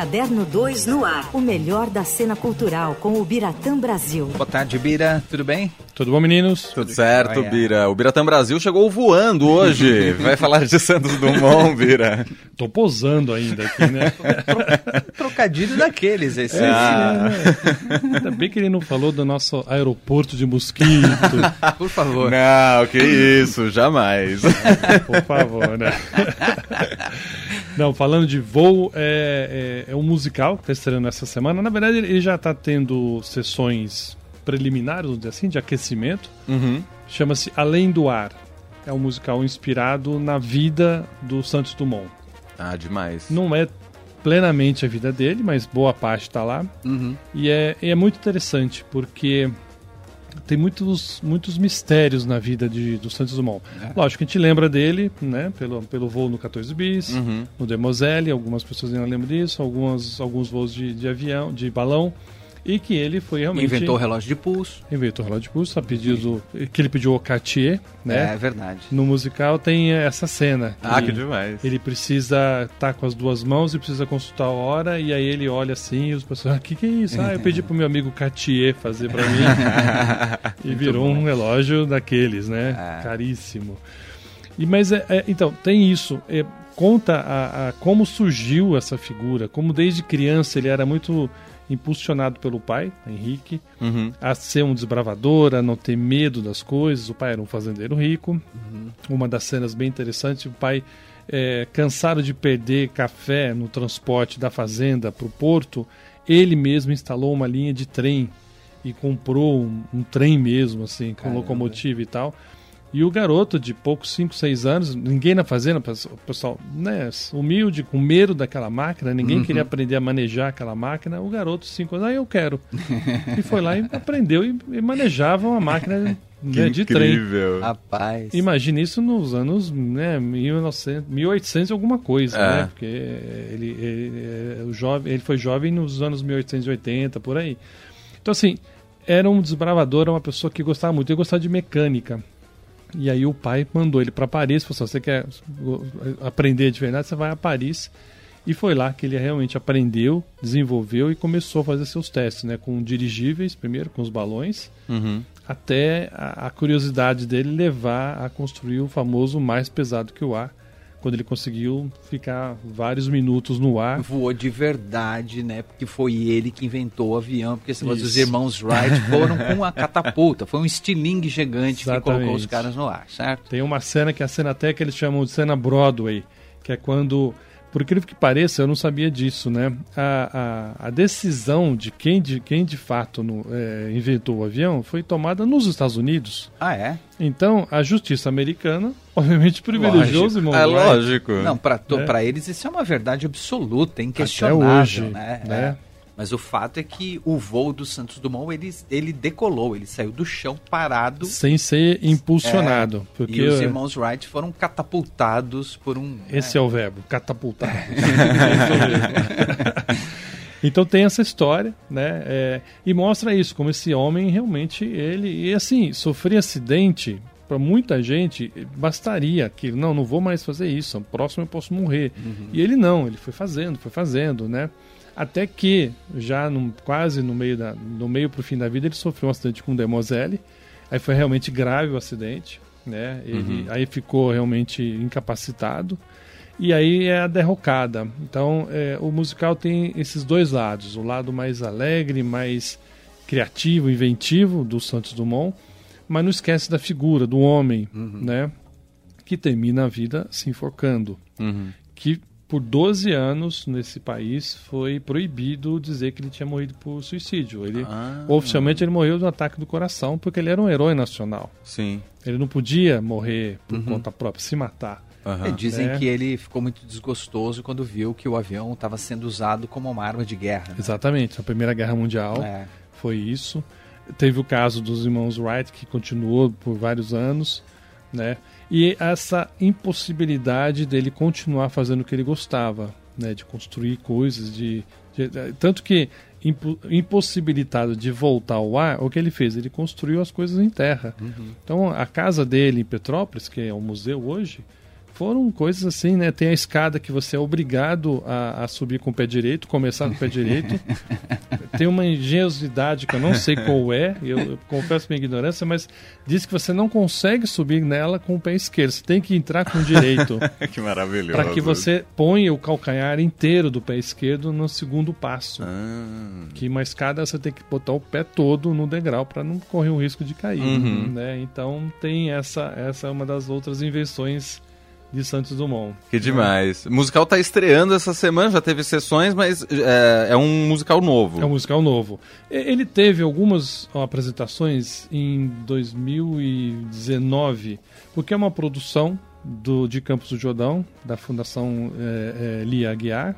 Caderno 2 no ar. O melhor da cena cultural com o Biratã Brasil. Boa tarde, Bira. Tudo bem? Tudo bom, meninos? Tudo certo, Bira. O Biratã Brasil chegou voando hoje. Vai falar de Santos Dumont, Bira. Tô posando ainda aqui, né? Trocadilho daqueles, esse. Ah. Né? Ainda bem que ele não falou do nosso aeroporto de mosquito. Por favor. Não, que isso, jamais. Por favor, né? Não, falando de voo, é, é, um musical que está estreando essa semana. Na verdade, ele já está tendo sessões preliminares, vamos dizer assim, de aquecimento. Uhum. Chama-se Além do Ar. É um musical inspirado na vida do Santos Dumont. Ah, demais. Não é plenamente a vida dele, mas boa parte está lá. Uhum. E é, é muito interessante, porque tem muitos, muitos mistérios na vida de, do Santos Dumont. É. Lógico que a gente lembra dele, né, pelo, pelo voo no 14 bis, uhum. no Demoselle, algumas pessoas ainda lembram disso, algumas, alguns voos de, de avião, de balão e que ele foi realmente inventou o relógio de pulso. Inventou o relógio de pulso a pedido que ele pediu o Cartier né? É verdade. No musical tem essa cena. Ah que demais. ele precisa estar tá com as duas mãos e precisa consultar a hora e aí ele olha assim e os pessoas o que que é isso? Ah eu pedi pro meu amigo Cartier fazer para mim. E virou bom. um relógio daqueles né? É. caríssimo. E mas é, é, então tem isso. É, conta a, a como surgiu essa figura como desde criança ele era muito impulsionado pelo pai, Henrique, uhum. a ser um desbravador, a não ter medo das coisas. O pai era um fazendeiro rico. Uhum. Uma das cenas bem interessantes, o pai, é, cansado de perder café no transporte da fazenda para o porto, ele mesmo instalou uma linha de trem e comprou um, um trem mesmo, assim, com Caramba. locomotiva e tal e o garoto de poucos 5, 6 anos, ninguém na fazenda, o pessoal né, humilde, com medo daquela máquina, ninguém uhum. queria aprender a manejar aquela máquina. O garoto, 5 anos, ah, eu quero. e foi lá e aprendeu e, e manejava uma máquina né, de incrível. trem. Rapaz. Imagine isso nos anos né, 1900, 1800 e alguma coisa, é. né? Porque ele, ele, ele, o jovem, ele foi jovem nos anos 1880, por aí. Então, assim, era um desbravador, era uma pessoa que gostava muito. Ele gostava de mecânica. E aí o pai mandou ele para Paris, falou assim, você quer aprender de verdade, você vai a Paris. E foi lá que ele realmente aprendeu, desenvolveu e começou a fazer seus testes, né? Com dirigíveis, primeiro com os balões, uhum. até a, a curiosidade dele levar a construir o famoso mais pesado que o ar, quando ele conseguiu ficar vários minutos no ar. Voou de verdade, né? Porque foi ele que inventou o avião, porque os irmãos Wright foram com a catapulta, foi um estilingue gigante Exatamente. que colocou os caras no ar, certo? Tem uma cena que é a cena até que eles chamam de cena Broadway, que é quando por incrível que pareça, eu não sabia disso, né? A, a, a decisão de quem de, quem de fato no, é, inventou o avião foi tomada nos Estados Unidos. Ah, é? Então, a justiça americana, obviamente, privilegiou os irmãos É lógico. Não, para é. eles isso é uma verdade absoluta, inquestionável, Até hoje, né? né? É. Mas o fato é que o voo do Santos Dumont, ele, ele decolou, ele saiu do chão parado. Sem ser impulsionado. É, porque e os irmãos Wright foram catapultados por um... Esse é, é o verbo, catapultado. Então tem essa história, né? É, e mostra isso, como esse homem realmente ele e assim sofrer acidente para muita gente bastaria que não, não vou mais fazer isso, próximo eu posso morrer. Uhum. E ele não, ele foi fazendo, foi fazendo, né? Até que, já no, quase no meio, da, no meio pro fim da vida, ele sofreu um acidente com o Demoselle. Aí foi realmente grave o acidente, né? Ele, uhum. Aí ficou realmente incapacitado. E aí é a derrocada. Então, é, o musical tem esses dois lados. O lado mais alegre, mais criativo, inventivo do Santos Dumont. Mas não esquece da figura, do homem, uhum. né? Que termina a vida se enforcando. Uhum. Que por 12 anos nesse país foi proibido dizer que ele tinha morrido por suicídio. Ele ah. oficialmente ele morreu de um ataque do coração porque ele era um herói nacional. Sim. Ele não podia morrer por Uhum. conta própria, se matar. Aham. É, dizem É. que ele ficou muito desgostoso quando viu que o avião estava sendo usado como uma arma de guerra. né? Exatamente. A Primeira Guerra Mundial É. foi isso. Teve o caso dos irmãos Wright que continuou por vários anos, né? E essa impossibilidade dele continuar fazendo o que ele gostava, né? De construir coisas, de, de- tanto que impo- impossibilitado de voltar ao ar, o que ele fez? Ele construiu as coisas em terra. Uhum. Então a casa dele em Petrópolis, que é um museu hoje, foram coisas assim, né? Tem a escada que você é obrigado a, a subir com o pé direito, começar com o pé direito. Tem uma engenhosidade que eu não sei qual é, eu, eu confesso minha ignorância, mas diz que você não consegue subir nela com o pé esquerdo, você tem que entrar com o direito. que maravilhoso. Para que você ponha o calcanhar inteiro do pé esquerdo no segundo passo. Ah. Que uma escada você tem que botar o pé todo no degrau para não correr o risco de cair. Uhum. Né? Então tem essa, essa é uma das outras invenções de Santos Dumont. Que demais. O musical está estreando essa semana, já teve sessões, mas é, é, um musical novo. É um musical novo. Ele teve algumas apresentações em 2019, porque é uma produção do, de Campos do Jordão, da Fundação é, é, Lia Aguiar,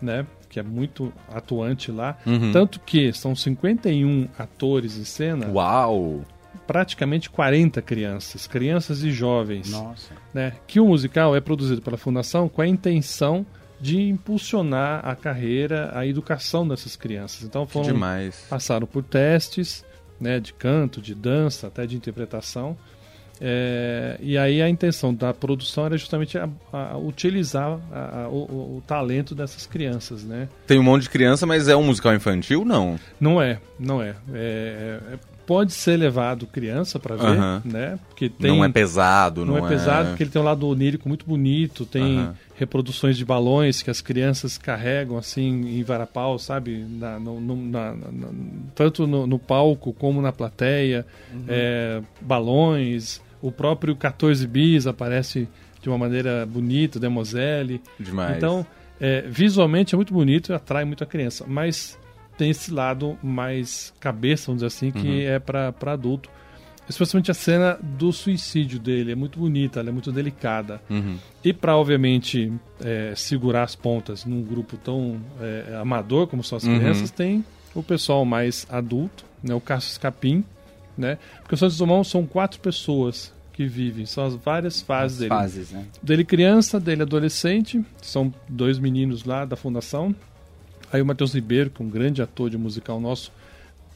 né? que é muito atuante lá. Uhum. Tanto que são 51 atores em cena. Uau! Praticamente 40 crianças, crianças e jovens. Nossa. Né? Que o musical é produzido pela Fundação com a intenção de impulsionar a carreira, a educação dessas crianças. Então foram Demais. passaram por testes, né, de canto, de dança, até de interpretação. É, e aí a intenção da produção era justamente a, a utilizar a, o, o, talento dessas crianças, né? Tem um monte de criança, mas é um musical infantil, não? Não é, não é. é, é pode ser levado criança para ver, né? Porque tem, não é pesado, não, não é, é pesado, porque ele tem um lado onírico muito bonito, tem reproduções de balões que as crianças carregam assim em varapau, sabe? Na, no, no, na, na, tanto no, no, palco como na plateia, uhum. é, balões, o próprio 14 bis aparece de uma maneira bonita, Demoselle. Demais. Então, é, visualmente é muito bonito e atrai muito a criança, mas tem esse lado mais cabeça, vamos dizer assim, que uhum. é para adulto. Especialmente a cena do suicídio dele, é muito bonita, ela é muito delicada. Uhum. E para, obviamente, é, segurar as pontas num grupo tão é, amador como são as uhum. crianças, tem o pessoal mais adulto, né, o Cássio Escapim, né? Porque os Santos Dumont são quatro pessoas que vivem, são as várias fases as dele. Fases, né? Dele criança, dele adolescente, são dois meninos lá da fundação, Aí o Matheus Ribeiro, que é um grande ator de musical nosso,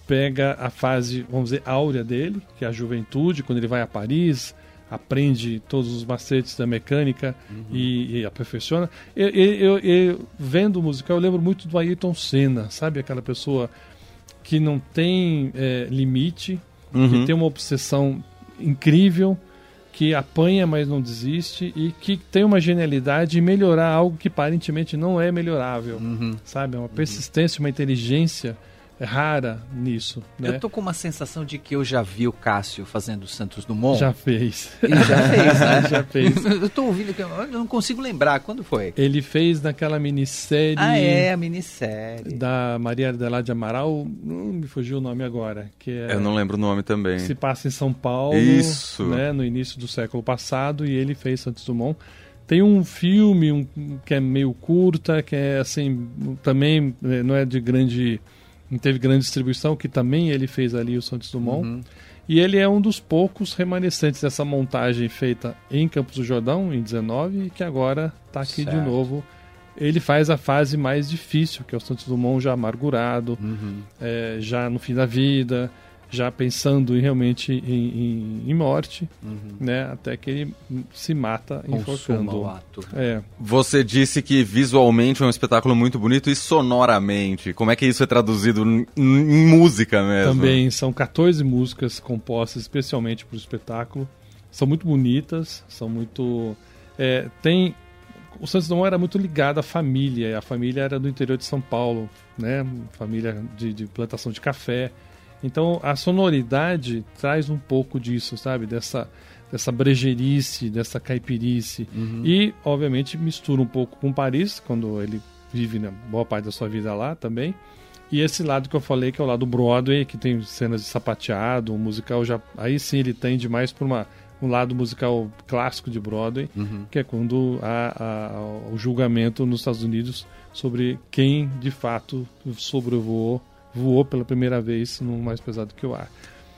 pega a fase, vamos dizer, áurea dele, que é a juventude, quando ele vai a Paris, aprende todos os macetes da mecânica uhum. e, e, aperfeiçoa. Eu, eu, eu, vendo o musical, eu lembro muito do Ayrton Senna, sabe? Aquela pessoa que não tem é, limite, uhum. que tem uma obsessão incrível, que apanha, mas não desiste e que tem uma genialidade em melhorar algo que aparentemente não é melhorável, uhum. sabe? É uma persistência, uma inteligência rara nisso. Né? Eu tô com uma sensação de que eu já vi o Cássio fazendo Santos Dumont. Já fez. Ele já fez, né? já fez. Eu tô ouvindo, eu não consigo lembrar. Quando foi? Ele fez naquela minissérie. Ah, é, a minissérie. Da Maria Adelaide Amaral. Não me fugiu o nome agora. Que é, eu não lembro o nome também. Se passa em São Paulo. Isso. Né, no início do século passado. E ele fez Santos Dumont. Tem um filme um, que é meio curta, que é assim, também eh, não é de grande não teve grande distribuição, que também ele fez ali o Santos Dumont. Uhum. E ele é um dos poucos remanescentes dessa montagem feita em Campos do Jordão, em 19, e que agora está aqui certo. de novo. Ele faz a fase mais difícil, que é o Santos Dumont já amargurado, uhum. é, já no fim da vida, já pensando em, realmente em, em, em morte, uhum. né? Até que ele se mata Consuma enforcando. O ato. É. Você disse que visualmente é um espetáculo muito bonito e sonoramente. Como é que isso é traduzido em, em música mesmo? Também são 14 músicas compostas especialmente para o espetáculo. São muito bonitas, são muito. É, tem o Santos Dumont era muito ligado à família, a família era do interior de São Paulo, né? Família de, de plantação de café. Então a sonoridade traz um pouco disso, sabe? Dessa, dessa brejerice, dessa caipirice. Uhum. E, obviamente, mistura um pouco com Paris, quando ele vive né, boa parte da sua vida lá também. E esse lado que eu falei, que é o lado Broadway, que tem cenas de sapateado, um musical já. Aí sim ele tende mais para uma um lado musical clássico de Broadway, uhum. que é quando há, há, o julgamento nos Estados Unidos sobre quem de fato sobrevoou voou pela primeira vez no Mais Pesado que o Ar.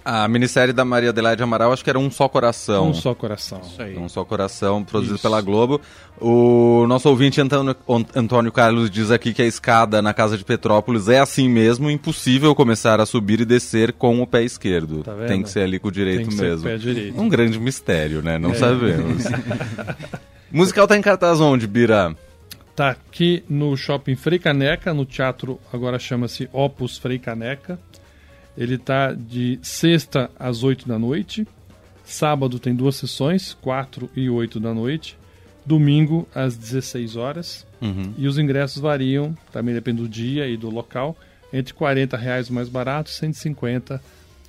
A minissérie da Maria Adelaide Amaral, acho que era Um Só Coração. Um Só Coração. Isso aí. Um Só Coração, produzido Isso. pela Globo. O nosso ouvinte Antônio, Antônio Carlos diz aqui que a escada na Casa de Petrópolis é assim mesmo, impossível começar a subir e descer com o pé esquerdo. Tá Tem que ser ali com o direito Tem que mesmo. Ser o pé direito. Um grande mistério, né? Não é. sabemos. Musical tá em cartaz onde, Bira? Tá aqui no Shopping Frei Caneca, no teatro agora chama-se Opus Frei Caneca. Ele tá de sexta às 8 da noite. Sábado tem duas sessões, 4 e 8 da noite. Domingo às 16 horas. Uhum. E os ingressos variam, também depende do dia e do local, entre 40 reais mais barato, 150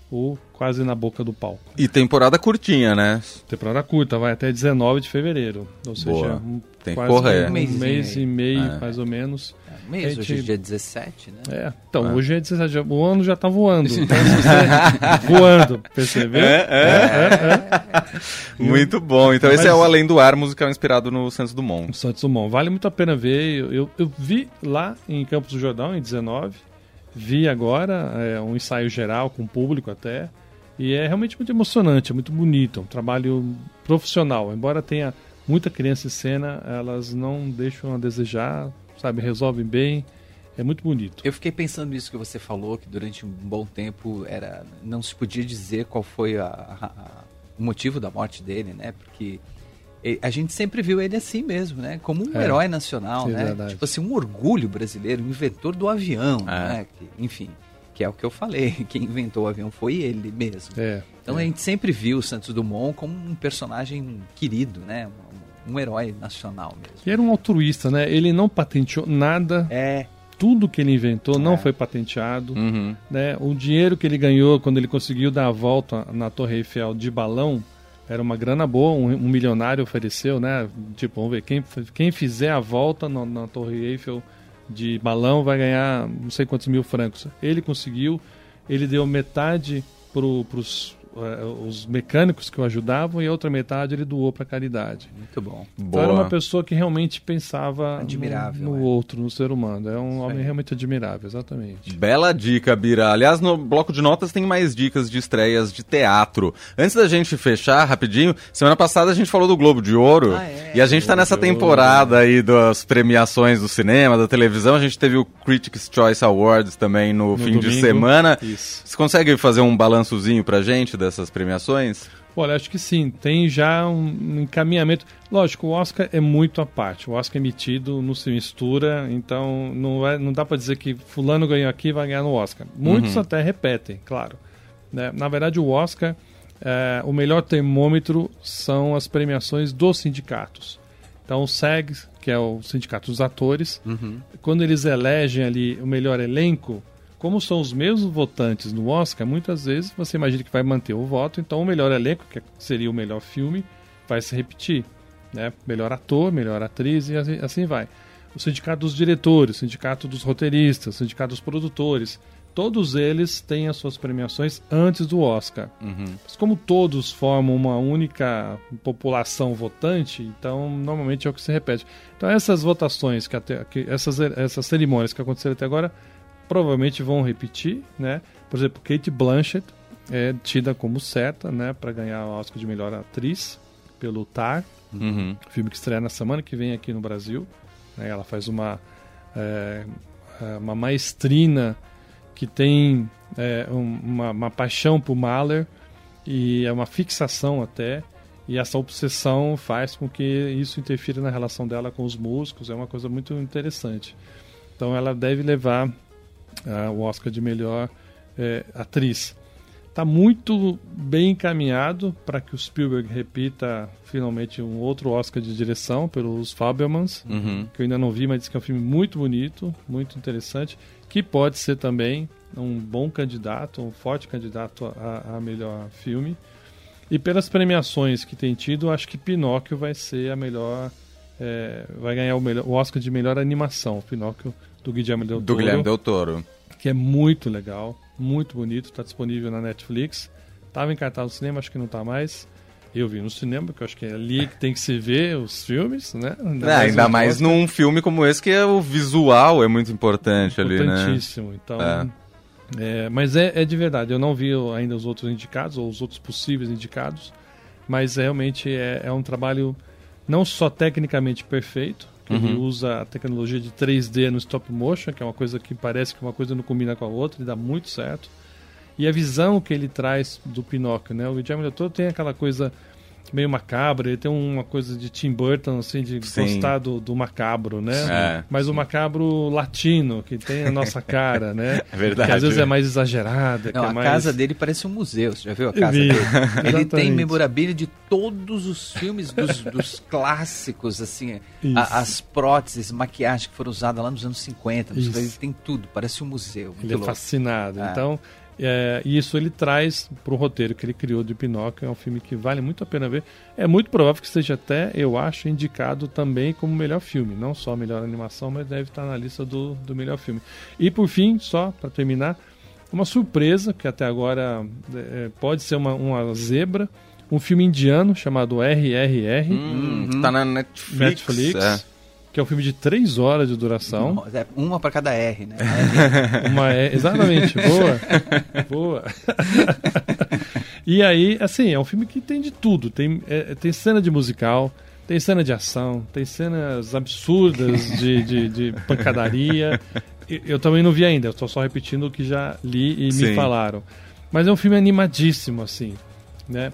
ou quase na boca do palco. E temporada curtinha, né? Temporada curta, vai até 19 de fevereiro. Ou seja, Boa. um, Tem que quase correr. um Um mês e meio, É. mais ou menos. É, mês, A hoje é gente- dia 17, né? É, então, É. hoje é 17, já- o ano já tá voando. Então, você- voando, percebeu? Muito bom. Então esse Mas- é o Além do Ar, musical inspirado no Santos Dumont. O Santos Dumont. Vale muito a pena ver. Eu, eu, eu vi lá em Campos do Jordão, em 19. Vi agora é, um ensaio geral com o público até. E é realmente muito emocionante, é muito bonito. É um trabalho profissional. Embora tenha muita criança em cena, elas não deixam a desejar, sabe? Resolvem bem. É muito bonito. Eu fiquei pensando nisso que você falou, que durante um bom tempo era não se podia dizer qual foi a- a- a- o motivo da morte dele, né? Porque a gente sempre viu ele assim mesmo, né? Como um É. herói nacional, É né? verdade. Tipo assim, um orgulho brasileiro, um inventor do avião, É. né? Que, enfim, que é o que eu falei, quem inventou o avião foi ele mesmo. É. Então é. a gente sempre viu o Santos Dumont como um personagem querido, né? Um, um herói nacional mesmo. E era um altruísta, né? Ele não patenteou nada. É, Tudo que ele inventou não É. foi patenteado. Uhum. né? O dinheiro que ele ganhou quando ele conseguiu dar a volta na Torre Eiffel de balão era uma grana boa, um, um milionário ofereceu, né? Tipo, vamos ver, quem, quem fizer a volta no- na Torre Eiffel de balão vai ganhar não sei quantos mil francos. Ele conseguiu, ele deu metade para os os mecânicos que o ajudavam e a outra metade ele doou para caridade. muito bom. Então era uma Boa. pessoa que realmente pensava Admirável, no, no é. outro, no ser humano. É um Isso homem realmente admirável, exatamente. Bela dica, Bira. Aliás, no bloco de notas tem mais dicas de estreias de teatro. Antes da gente fechar, rapidinho, semana passada a gente falou do Globo de Ouro. Ah, é. E a gente tá Globo nessa de temporada aí das premiações do cinema, da televisão. A gente teve o Critics' Choice Awards também no, No fim de domingo. semana. Isso. Você consegue fazer um balançozinho pra gente dessas premiações? Olha, acho que sim. Tem já um encaminhamento. Lógico, o Oscar é muito à parte. O Oscar é emitido, não se mistura, então não, é, não dá para dizer que fulano ganhou aqui e vai ganhar no Oscar. Muitos Uhum. até repetem, claro. Né? Na verdade, o Oscar, é, o melhor termômetro são as premiações dos sindicatos. Então, o SEG, que é o Sindicato dos Atores, quando eles elegem ali o melhor elenco, como são os mesmos votantes no Oscar, muitas vezes você imagina que vai manter o voto, então o melhor elenco, que seria o melhor filme, vai se repetir. Né? Melhor ator, melhor atriz e assim, assim vai. O sindicato dos diretores, o sindicato dos roteiristas, o sindicato dos produtores, todos eles têm as suas premiações antes do Oscar. Mas como todos formam uma única população votante, então normalmente é o que se repete. Então essas votações, que até, que essas, essas cerimônias que aconteceram até agora, provavelmente vão repetir, né? Por exemplo, Kate Blanchett é tida como certa, né, para ganhar o Oscar de melhor atriz pelo Tar, Uhum. filme que estreia na semana que vem aqui no Brasil. né? Ela faz uma é, uma maestrina que tem é, um- uma, uma paixão por Mahler e é uma fixação até. E essa obsessão faz com que isso interfira na relação dela com os músicos. É uma coisa muito interessante. Então ela deve levar ah, o Oscar de melhor eh, atriz. Está muito bem encaminhado para que o Spielberg repita finalmente um outro Oscar de direção pelos Fabelmans, Uhum. que eu ainda não vi, mas diz que é um filme muito bonito, muito interessante, que pode ser também um bom candidato, um forte candidato a, a melhor filme. E pelas premiações que tem tido, acho que Pinóquio vai ser a melhor. Eh, vai ganhar o, melhor, o Oscar de melhor animação. Pinóquio do Guilherme Del Do Toro Guilherme Del Toro. que é muito legal, muito bonito, está disponível na Netflix. Tava em cartaz no cinema, acho que não tá mais. Eu vi no cinema, porque eu acho que é ali que tem que se ver os filmes, né? É, ainda os mais Oscar. num filme como esse que é o visual é muito importante ali, né? Importantíssimo. Então, É. é, mas é, é de verdade. Eu não vi ainda os outros indicados, ou os outros possíveis indicados, mas realmente é, é um trabalho não só tecnicamente perfeito, que ele Uhum. usa a tecnologia de 3D no stop motion, que é uma coisa que parece que uma coisa não combina com a outra, e dá muito certo. E a visão que ele traz do Pinóquio, né? O Guillermo del Toro tem aquela coisa meio macabro, ele tem uma coisa de Tim Burton, assim, de Sim. gostar do, do macabro, né? É, Mas o macabro latino, que tem a nossa cara, né? É verdade. Que às vezes é mais exagerada, que Não, é a mais... casa dele parece um museu, você já viu a casa vi, dele? Ele tem memorabilia de todos os filmes dos, dos clássicos, assim, Isso. a- as próteses, maquiagem que foram usadas lá nos anos 50, nos- ele tem tudo, parece um museu. muito Ele é louco. fascinado. É. É, isso ele traz para o roteiro que ele criou de Pinóquio. É um filme que vale muito a pena ver. É muito provável que seja até, eu acho, indicado também como melhor filme. Não só melhor animação, mas deve estar na lista do, do melhor filme. E por fim, só para terminar, uma surpresa que até agora é, pode ser uma, uma zebra. Um filme indiano chamado RRR, Hum, tá na Netflix. Netflix, é. Que é um filme de três horas de duração. É Uma para cada R, né? Uma é, exatamente, boa. boa. e aí, assim, é um filme que tem de tudo. Tem, é, tem cena de musical, tem cena de ação, tem cenas absurdas de, de, de pancadaria. E- Eu também não vi ainda, eu estou só repetindo o que já li e Sim. me falaram. Mas é um filme animadíssimo, assim, né?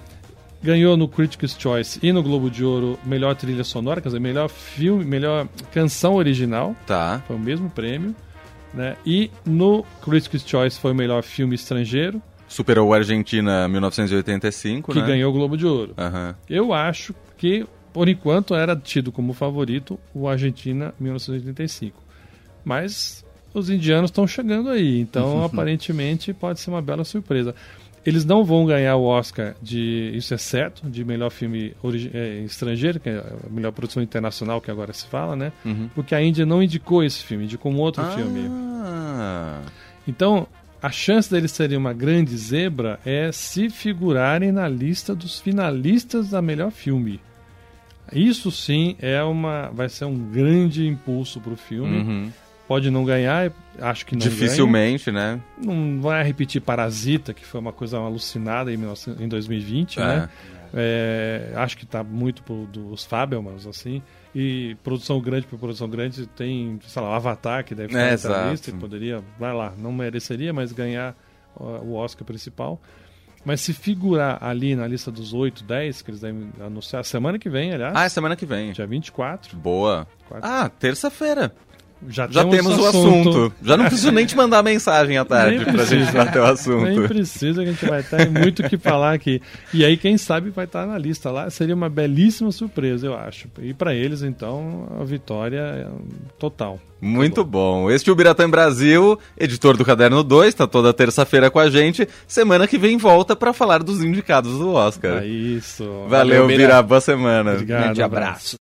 Ganhou no Critics' Choice e no Globo de Ouro melhor trilha sonora, quer dizer, melhor filme, melhor canção original Tá. foi o mesmo prêmio. Né? E no Critics' Choice foi o melhor filme estrangeiro, Superou o Argentina 1985, que né? ganhou o Globo de Ouro. Aham. Eu acho que, por enquanto, era tido como favorito o Argentina 1985. Mas os indianos estão chegando aí, então aparentemente pode ser uma bela surpresa. Eles não vão ganhar o Oscar de, isso é certo, de melhor filme eh, estrangeiro, que é a melhor produção internacional que agora se fala, né? Uhum. Porque a Índia não indicou esse filme, indicou um outro filme. Ah, Então, a chance deles serem uma grande zebra é se figurarem na lista dos finalistas da melhor filme. Isso sim é uma, vai ser um grande impulso para o filme. uhum. Pode não ganhar, acho que não Dificilmente, né? ganha. Não vai repetir Parasita, que foi uma coisa alucinada em, 19 em 2020, É. né? É, acho que está muito pro, dos Fabelmans, assim. E produção grande por produção grande tem, sei lá, o Avatar, que deve É, estar exato. lista, e poderia, vai lá, não mereceria, mas ganhar o Oscar principal. Mas se figurar ali na lista dos 8, 10, que eles devem anunciar semana que vem, aliás, Ah, é semana que vem. dia 24, Boa. Ah, terça-feira. Já, Já temos o assunto. Já não preciso nem te mandar mensagem à tarde Nem pra gente bater o assunto. Nem precisa, que a gente vai ter muito o que falar aqui. E aí, quem sabe, vai estar na lista lá. Seria uma belíssima surpresa, eu acho. E para eles, então, a vitória é total. Muito bom. Este é o Biratã Brasil, editor do Caderno 2, tá toda terça-feira com a gente. Semana que vem volta pra falar dos indicados do Oscar. É isso. Valeu, Valeu, Bira. Boa semana. Obrigado. Grande abraço. abraço.